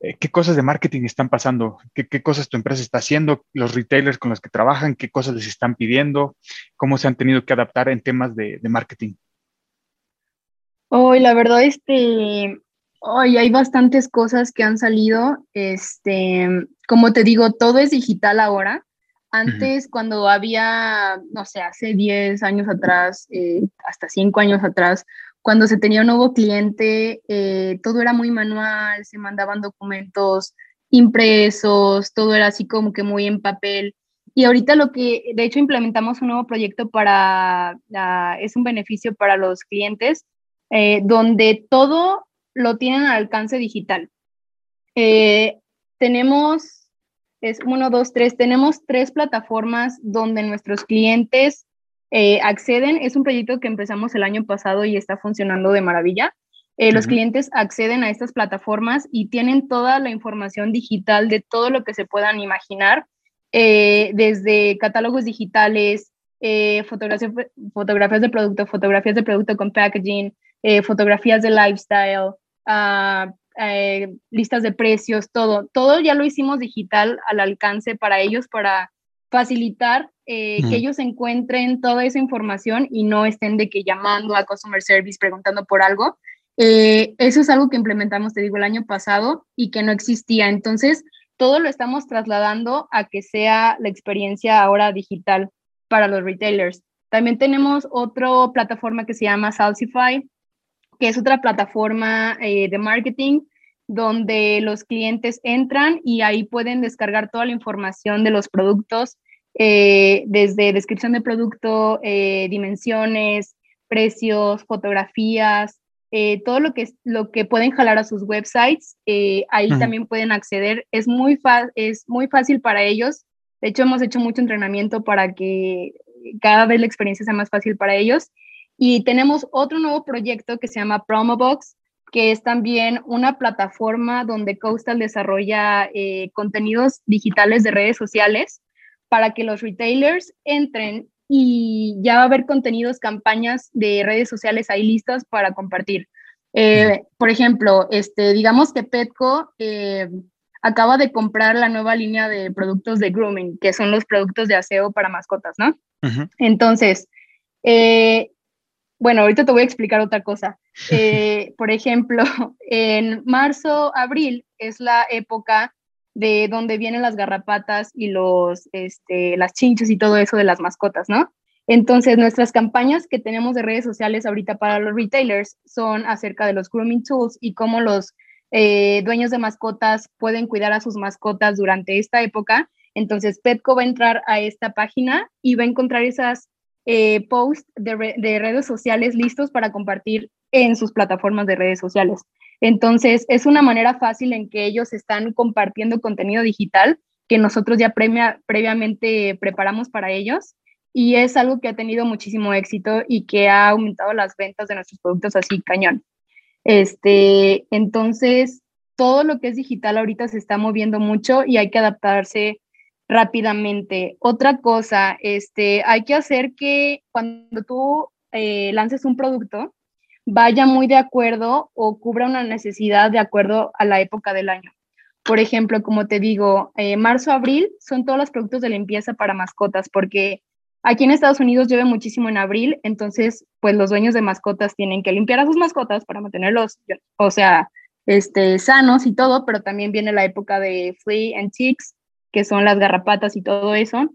Speaker 1: eh, qué cosas de marketing están pasando, ¿Qué, qué, cosas tu empresa está haciendo, los retailers con los que trabajan, qué cosas les están pidiendo, cómo se han tenido que adaptar en temas de, de marketing.
Speaker 2: Hoy, la verdad, este, hoy hay bastantes cosas que han salido. Este, como te digo, todo es digital ahora. Antes, cuando había, no sé, hace 10 años atrás, eh, hasta 5 años atrás, cuando se tenía un nuevo cliente, eh, todo era muy manual, se mandaban documentos impresos, todo era así como que muy en papel. Y ahorita lo que, de hecho, implementamos un nuevo proyecto para, es un beneficio para los clientes, eh, donde todo lo tienen al alcance digital. Eh, tenemos, es uno, dos, tres, tenemos tres plataformas donde nuestros clientes eh, acceden, es un proyecto que empezamos el año pasado y está funcionando de maravilla. Eh, los clientes acceden a estas plataformas y tienen toda la información digital de todo lo que se puedan imaginar, eh, desde catálogos digitales, fotografías, fotografías de producto, fotografías de producto con packaging, fotografías de lifestyle, ah, listas de precios, todo. Todo ya lo hicimos digital al alcance para ellos, para facilitar eh, que ellos encuentren toda esa información y no estén de que llamando a customer service preguntando por algo. Eh, eso es algo que implementamos, te digo, el año pasado y que no existía. Entonces, todo lo estamos trasladando a que sea la experiencia ahora digital para los retailers. También tenemos otra plataforma que se llama Salsify, que es otra plataforma eh, de marketing donde los clientes entran y ahí pueden descargar toda la información de los productos eh, desde descripción de producto, eh, dimensiones, precios, fotografías, eh, todo lo que, lo que pueden jalar a sus websites, ahí también pueden acceder. Es muy, es muy fácil para ellos. De hecho, hemos hecho mucho entrenamiento para que cada vez la experiencia sea más fácil para ellos. Y tenemos otro nuevo proyecto que se llama Promobox, que es también una plataforma donde Coastal desarrolla contenidos digitales de redes sociales para que los retailers entren y ya va a haber contenidos, campañas de redes sociales ahí listas para compartir. Eh, por ejemplo, este, digamos que Petco eh, acaba de comprar la nueva línea de productos de grooming, que son los productos de aseo para mascotas, ¿no? Entonces, eh, bueno, ahorita te voy a explicar otra cosa. por ejemplo, en marzo, abril es la época de dónde vienen las garrapatas y los, este, las chinches y todo eso de las mascotas, ¿no? Entonces, nuestras campañas que tenemos de redes sociales ahorita para los retailers son acerca de los grooming tools y cómo los eh, dueños de mascotas pueden cuidar a sus mascotas durante esta época. Entonces, Petco va a entrar a esta página y va a encontrar esas eh, posts de, de redes sociales listos para compartir en sus plataformas de redes sociales. Entonces, es una manera fácil en que ellos están compartiendo contenido digital que nosotros ya previamente preparamos para ellos y es algo que ha tenido muchísimo éxito y que ha aumentado las ventas de nuestros productos así cañón. Este, entonces, todo lo que es digital ahorita se está moviendo mucho y hay que adaptarse rápidamente. Otra cosa, este, hay que hacer que cuando tú eh, lances un producto, vaya muy de acuerdo o cubra una necesidad de acuerdo a la época del año. Por ejemplo, como te digo, eh, marzo, abril son todos los productos de limpieza para mascotas, porque Aquí en Estados Unidos llueve muchísimo en abril, entonces pues los dueños de mascotas tienen que limpiar a sus mascotas para mantenerlos, o sea, este, sanos y todo, pero también viene la época de flea and ticks, que son las garrapatas y todo eso.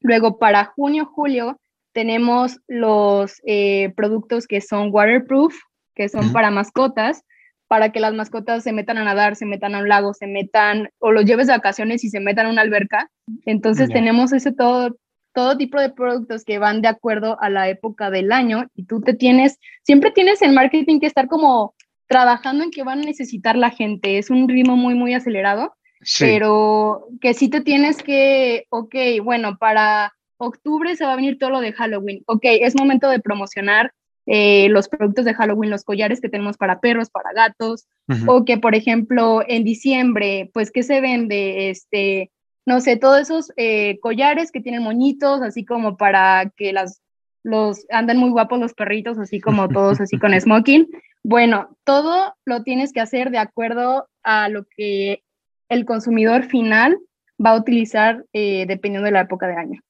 Speaker 2: Luego para junio, julio tenemos los eh, productos que son waterproof, que son para mascotas, para que las mascotas se metan a nadar, se metan a un lago, se metan, o los lleves de vacaciones y se metan a una alberca. Entonces tenemos ese todo, todo tipo de productos que van de acuerdo a la época del año y tú te tienes, siempre tienes en marketing que estar como trabajando en que van a necesitar la gente. Es un ritmo muy, muy acelerado, pero que sí te tienes que, ok, bueno, para octubre se va a venir todo lo de Halloween. Ok, es momento de promocionar eh, los productos de Halloween, los collares que tenemos para perros, para gatos, o que, por ejemplo, en diciembre, pues, ¿qué se vende? Este, no sé, todos esos eh, collares que tienen moñitos, así como para que las, los, andan muy guapos los perritos, así como todos, así con smoking. Bueno, todo lo tienes que hacer de acuerdo a lo que el consumidor final va a utilizar eh, dependiendo de la época de año.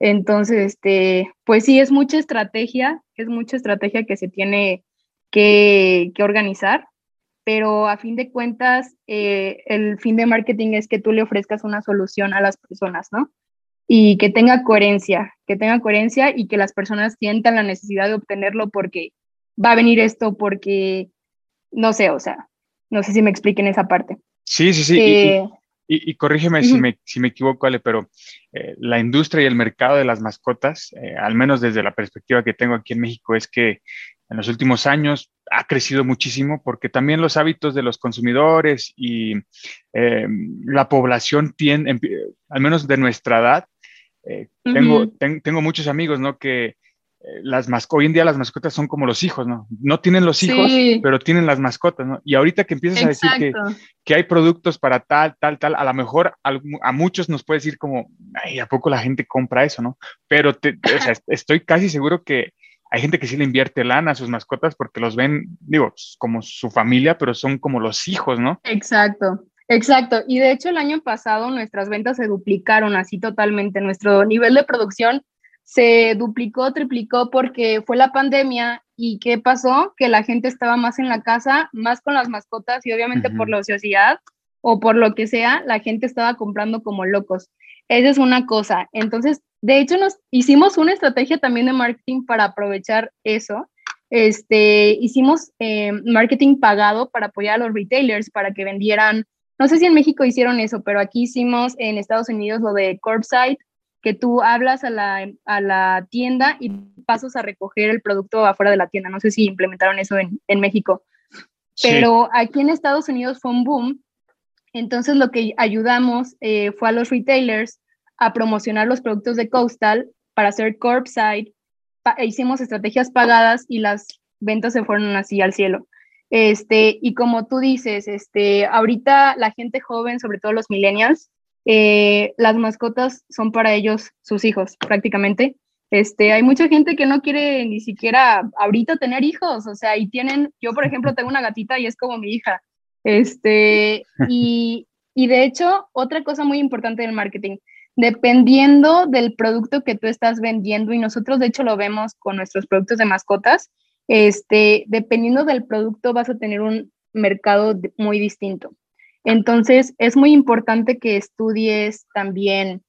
Speaker 2: Entonces, este, pues sí, es mucha estrategia, es mucha estrategia que se tiene que, organizar, pero a fin de cuentas, eh, el fin de marketing es que tú le ofrezcas una solución a las personas, ¿no? Y que tenga coherencia, que tenga coherencia y que las personas sientan la necesidad de obtenerlo porque va a venir esto, porque, no sé, o sea, no sé si me expliquen esa parte.
Speaker 1: Sí, sí, sí. Eh, y, corrígeme si, me, si me equivoco, Ale, pero eh, la industria y el mercado de las mascotas, eh, al menos desde la perspectiva que tengo aquí en México, es que en los últimos años ha crecido muchísimo porque también los hábitos de los consumidores y eh, la población tiene, al menos de nuestra edad, tengo, tengo muchos amigos, ¿no? Que eh, las hoy en día las mascotas son como los hijos, ¿no? No tienen los hijos, pero tienen las mascotas, ¿no? Y ahorita que empiezas a decir que, que, hay productos para tal, tal, tal, a lo mejor a, muchos nos puede decir como, ay, ¿a poco la gente compra eso, no? Pero o sea, estoy casi seguro que hay gente que sí le invierte lana a sus mascotas porque los ven, digo, como su familia, pero son como los hijos, ¿no?
Speaker 2: Exacto. Exacto, y de hecho el año pasado nuestras ventas se duplicaron así totalmente, nuestro nivel de producción se duplicó, triplicó porque fue la pandemia y ¿qué pasó? Que la gente estaba más en la casa, más con las mascotas y obviamente por la ociosidad o por lo que sea, la gente estaba comprando como locos. Esa es una cosa. Entonces, de hecho, nos hicimos una estrategia también de marketing para aprovechar eso. Este, hicimos eh, marketing pagado para apoyar a los retailers para que vendieran, no sé si en México hicieron eso, pero aquí hicimos en Estados Unidos lo de curbside, que tú hablas a la, a la tienda y pasas a recoger el producto afuera de la tienda. No sé si implementaron eso en, en México. Pero aquí en Estados Unidos fue un boom. Entonces lo que ayudamos eh, fue a los retailers a promocionar los productos de Coastal para hacer curbside. E hicimos estrategias pagadas y las ventas se fueron así al cielo. Este, y como tú dices, este, ahorita la gente joven, sobre todo los millennials, eh, las mascotas son para ellos sus hijos prácticamente. Este, hay mucha gente que no quiere ni siquiera ahorita tener hijos, o sea, y tienen, yo por ejemplo tengo una gatita y es como mi hija. Este, y, y de hecho, otra cosa muy importante del marketing, dependiendo del producto que tú estás vendiendo, y nosotros de hecho lo vemos con nuestros productos de mascotas, este, dependiendo del producto vas a tener un mercado muy distinto. Entonces, es muy importante que estudies también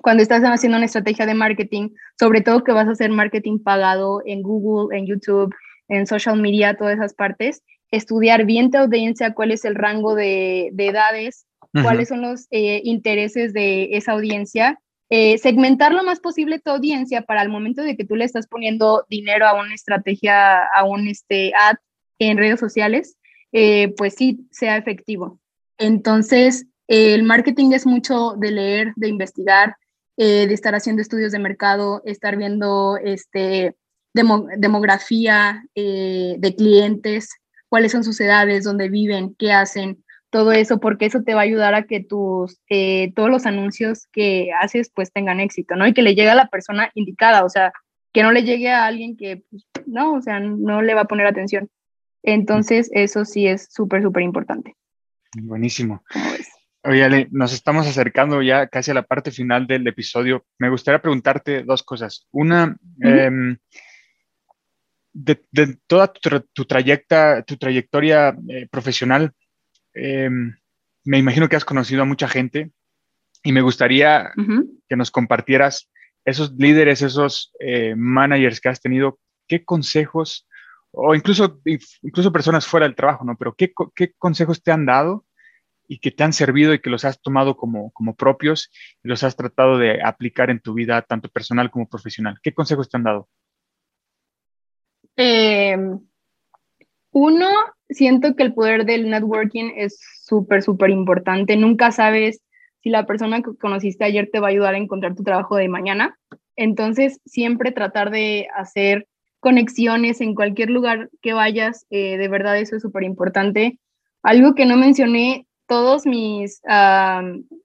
Speaker 2: cuando estás haciendo una estrategia de marketing, sobre todo que vas a hacer marketing pagado en Google, en YouTube, en social media, todas esas partes, estudiar bien tu audiencia, cuál es el rango de, edades, cuáles son los eh, intereses de esa audiencia, eh, segmentar lo más posible tu audiencia para el momento de que tú le estás poniendo dinero a una estrategia, a un este, ad en redes sociales, eh, pues sí, sea efectivo. Entonces, el marketing es mucho de leer, de investigar, eh, de estar haciendo estudios de mercado, estar viendo este, demografía eh, de clientes, cuáles son sus edades, dónde viven, qué hacen, todo eso, porque eso te va a ayudar a que tus, eh, todos los anuncios que haces pues tengan éxito, ¿no? Y que le llegue a la persona indicada, o sea, que no le llegue a alguien que, pues, no, o sea, no le va a poner atención. Entonces, eso sí es súper, súper importante.
Speaker 1: Buenísimo. Oye, Ale, nos estamos acercando ya casi a la parte final del episodio. Me gustaría preguntarte dos cosas. Una, em, de, toda tu, trayecta, tu trayectoria eh, profesional, em, me imagino que has conocido a mucha gente y me gustaría que nos compartieras esos líderes, esos eh, managers que has tenido, qué consejos, o incluso, incluso personas fuera del trabajo, ¿no? Pero qué, qué consejos te han dado y que te han servido y que los has tomado como, como propios y los has tratado de aplicar en tu vida, tanto personal como profesional. ¿Qué consejos te han dado?
Speaker 2: Eh, uno, siento que el poder del networking es súper, súper importante. Nunca sabes si la persona que conociste ayer te va a ayudar a encontrar tu trabajo de mañana. Entonces, siempre tratar de hacer conexiones en cualquier lugar que vayas, eh, de verdad eso es súper importante. Algo que no mencioné, todos mis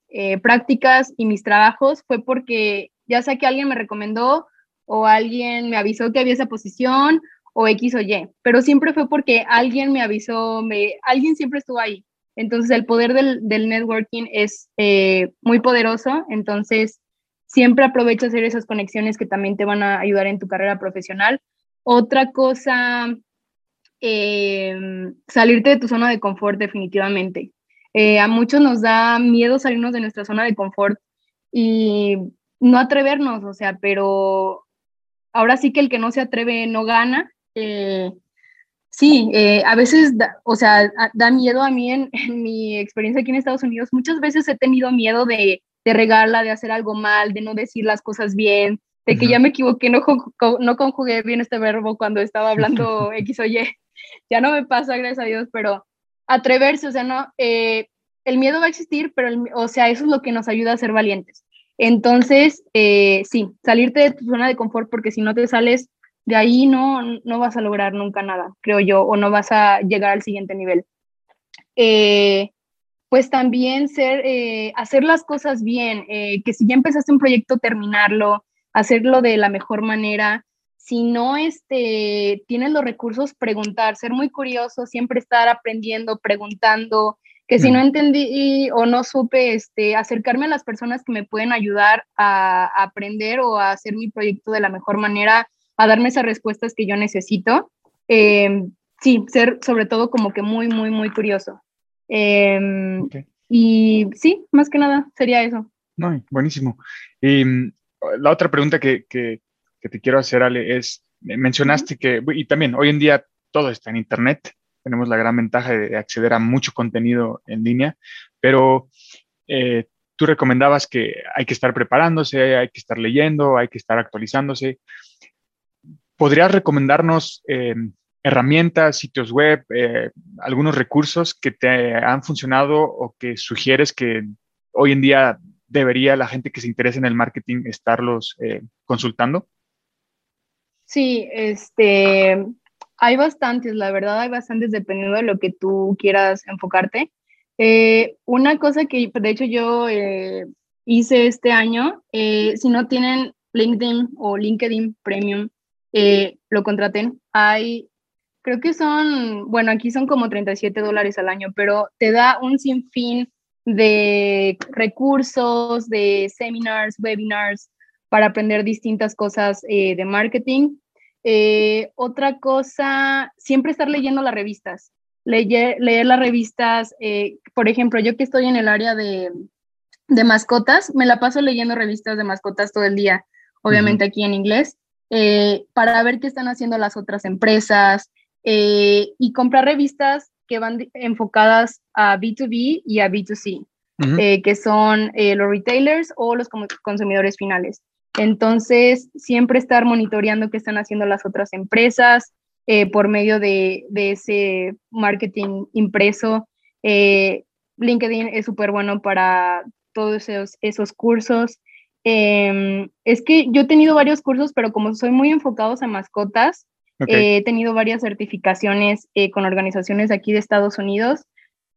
Speaker 2: eh, prácticas y mis trabajos fue porque ya sea que alguien me recomendó o alguien me avisó que había esa posición o X o Y, pero siempre fue porque alguien me avisó, me, alguien siempre estuvo ahí. Entonces el poder del, networking es eh, muy poderoso, entonces siempre aprovecha hacer esas conexiones que también te van a ayudar en tu carrera profesional. Otra cosa, em, salirte de tu zona de confort definitivamente. Eh, a muchos nos da miedo salirnos de nuestra zona de confort y no atrevernos, o sea, pero ahora sí que el que no se atreve no gana. Eh, Sí, eh, a veces, o sea, da miedo a mí en, mi experiencia aquí en Estados Unidos. Muchas veces he tenido miedo de regarla, de hacer algo mal, de no decir las cosas bien, de que ya me equivoqué, no, no conjugué bien este verbo cuando estaba hablando X o Y. Ya no me pasa, gracias a Dios, pero atreverse, o sea, no, eh, el miedo va a existir, pero, o sea, eso es lo que nos ayuda a ser valientes. Entonces, eh, sí, salirte de tu zona de confort, porque si no te sales, de ahí no, no vas a lograr nunca nada, creo yo, o no vas a llegar al siguiente nivel. Eh, pues también ser, eh, hacer las cosas bien, eh, que si ya empezaste un proyecto, terminarlo, hacerlo de la mejor manera. Si no este, tienes los recursos, preguntar, ser muy curioso, siempre estar aprendiendo, preguntando, que si no entendí o no supe, este, acercarme a las personas que me pueden ayudar a, a aprender o a hacer mi proyecto de la mejor manera, a darme esas respuestas que yo necesito. Em, sí, ser sobre todo como que muy, muy, muy curioso. Em, y sí, más que nada sería eso.
Speaker 1: No, buenísimo. Mm, la otra pregunta que, que, te quiero hacer, Ale, es, mencionaste que, y también hoy en día todo está en Internet, tenemos la gran ventaja de acceder a mucho contenido en línea, pero eh, tú recomendabas que hay que estar preparándose, hay que estar leyendo, hay que estar actualizándose. ¿Podrías recomendarnos eh, herramientas, sitios web, eh, algunos recursos que te han funcionado o que sugieres que hoy en día debería la gente que se interese en el marketing estarlos eh, consultando?
Speaker 2: Sí, este, hay bastantes, la verdad hay bastantes dependiendo de lo que tú quieras enfocarte. una cosa que de hecho yo hice este año, si no tienen LinkedIn o LinkedIn Premium, eh, lo contraten. Hay, creo que son, bueno, aquí son como 37 dólares al año, pero te da un sinfín de recursos, de seminars, webinars, para aprender distintas cosas eh, de marketing. Eh, otra cosa, siempre estar leyendo las revistas. Leer, leer las revistas, por ejemplo, yo que estoy en el área de, de, mascotas, me la paso leyendo revistas de mascotas todo el día, obviamente aquí en inglés. Eh, para ver qué están haciendo las otras empresas eh, y comprar revistas que van enfocadas a B2B y a B2C, eh, que son los retailers o los consumidores finales. Entonces, siempre estar monitoreando qué están haciendo las otras empresas por medio de, de, ese marketing impreso. LinkedIn es súper bueno para todos esos, esos cursos. Em, es que yo he tenido varios cursos, pero como soy muy enfocados a mascotas, he tenido varias certificaciones eh, con organizaciones de aquí de Estados Unidos,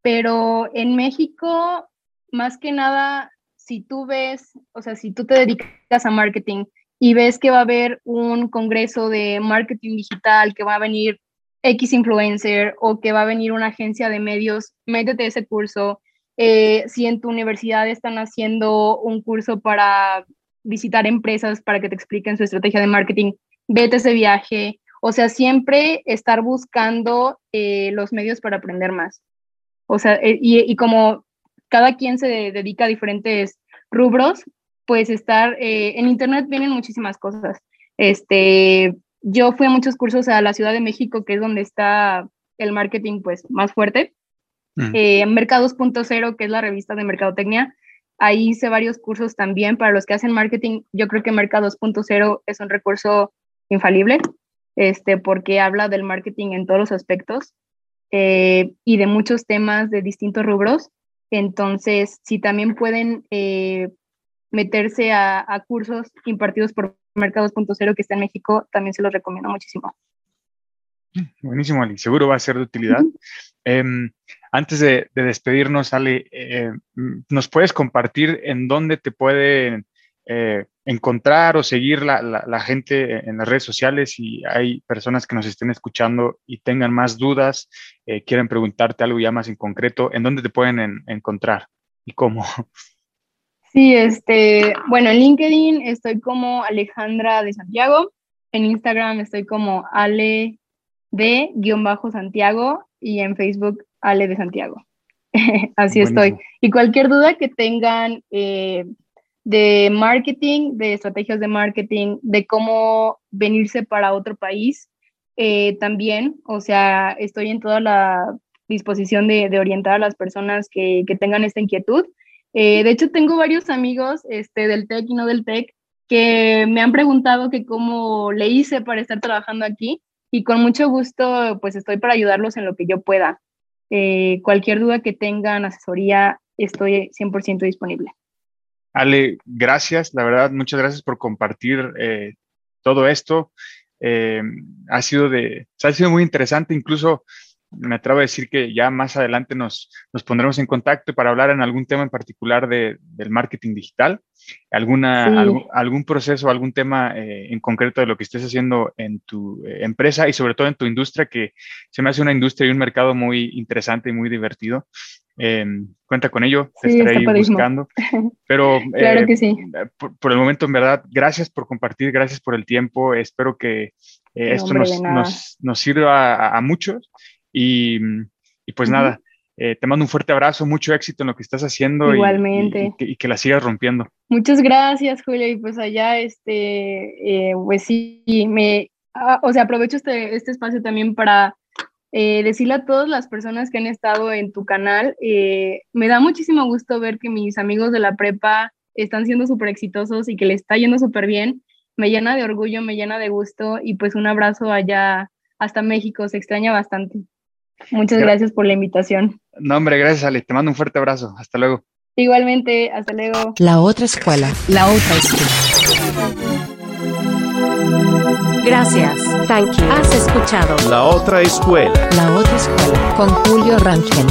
Speaker 2: pero en México, más que nada, si tú ves, o sea, si tú te dedicas a marketing y ves que va a haber un congreso de marketing digital, que va a venir X influencer o que va a venir una agencia de medios, métete ese curso, Eh, si en tu universidad están haciendo un curso para visitar empresas para que te expliquen su estrategia de marketing, vete ese viaje. O sea, siempre estar buscando eh, los medios para aprender más. O sea, eh, y, como cada quien se dedica a diferentes rubros, pues estar en internet vienen muchísimas cosas. Este, yo fui a muchos cursos a la Ciudad de México, que es donde está el marketing pues más fuerte. Mm. Eh, Mercados.0, que es la revista de mercadotecnia, ahí hice varios cursos también para los que hacen marketing. Yo creo que Mercados.0 es un recurso infalible, este, porque habla del marketing en todos los aspectos eh, y de muchos temas de distintos rubros. Entonces, si también pueden eh, meterse a, a, cursos impartidos por Mercados.0 que está en México, también se los recomiendo muchísimo.
Speaker 1: Buenísimo, Ali. Seguro va a ser de utilidad. Em, antes de, despedirnos, Ali, eh, ¿nos puedes compartir en dónde te pueden eh, encontrar o seguir la, gente en las redes sociales si hay personas que nos estén escuchando y tengan más dudas, eh, quieren preguntarte algo ya más en concreto, ¿en dónde te pueden encontrar y cómo?
Speaker 2: Sí, este, bueno, en LinkedIn estoy como Alejandra de Santiago, en Instagram estoy como Ale de guion bajo Santiago y en Facebook Ale de Santiago. Así estoy. Y cualquier duda que tengan eh, de marketing, de estrategias de marketing, de cómo venirse para otro país, eh, también, o sea, estoy en toda la disposición de, orientar a las personas que, que tengan esta inquietud. Eh, de hecho, tengo varios amigos este, del TEC y no del TEC que me han preguntado que cómo le hice para estar trabajando aquí y con mucho gusto pues estoy para ayudarlos en lo que yo pueda. Eh, cualquier duda que tengan, asesoría, estoy 100% disponible.
Speaker 1: Ale, gracias, la verdad, muchas gracias por compartir eh, todo esto. ha, sido de, ha sido muy interesante, incluso me atrevo a decir que ya más adelante nos, nos pondremos en contacto para hablar en algún tema en particular de, del marketing digital, alguna, algún, proceso, algún tema eh, en concreto de lo que estés haciendo en tu eh, empresa y sobre todo en tu industria, que se me hace una industria y un mercado muy interesante y muy divertido. Em, cuenta con ello, te estaré buscando. Pero
Speaker 2: claro que sí.
Speaker 1: Eh, por, el momento, en verdad, gracias por compartir, gracias por el tiempo. Espero que esto nos, nos, nos, sirva a muchos y, pues nada, eh, te mando un fuerte abrazo, mucho éxito en lo que estás haciendo.
Speaker 2: Igualmente.
Speaker 1: Y, que, la sigas rompiendo.
Speaker 2: Muchas gracias, Julia. Y pues allá, este, eh, pues sí, me, ah, o sea, aprovecho este, este espacio también para eh, decirle a todas las personas que han estado en tu canal, me da muchísimo gusto ver que mis amigos de la prepa están siendo súper exitosos y que le está yendo súper bien. Me llena de orgullo, me llena de gusto y pues un abrazo allá hasta México, se extraña bastante. Muchas gracias por la invitación.
Speaker 1: No, hombre, gracias, Ale. Te mando un fuerte abrazo. Hasta luego.
Speaker 2: Igualmente, hasta luego.
Speaker 3: La otra escuela. La otra escuela.
Speaker 4: Gracias. Thank you. Has escuchado.
Speaker 5: La otra escuela.
Speaker 3: La otra escuela. Con Julio Rangel.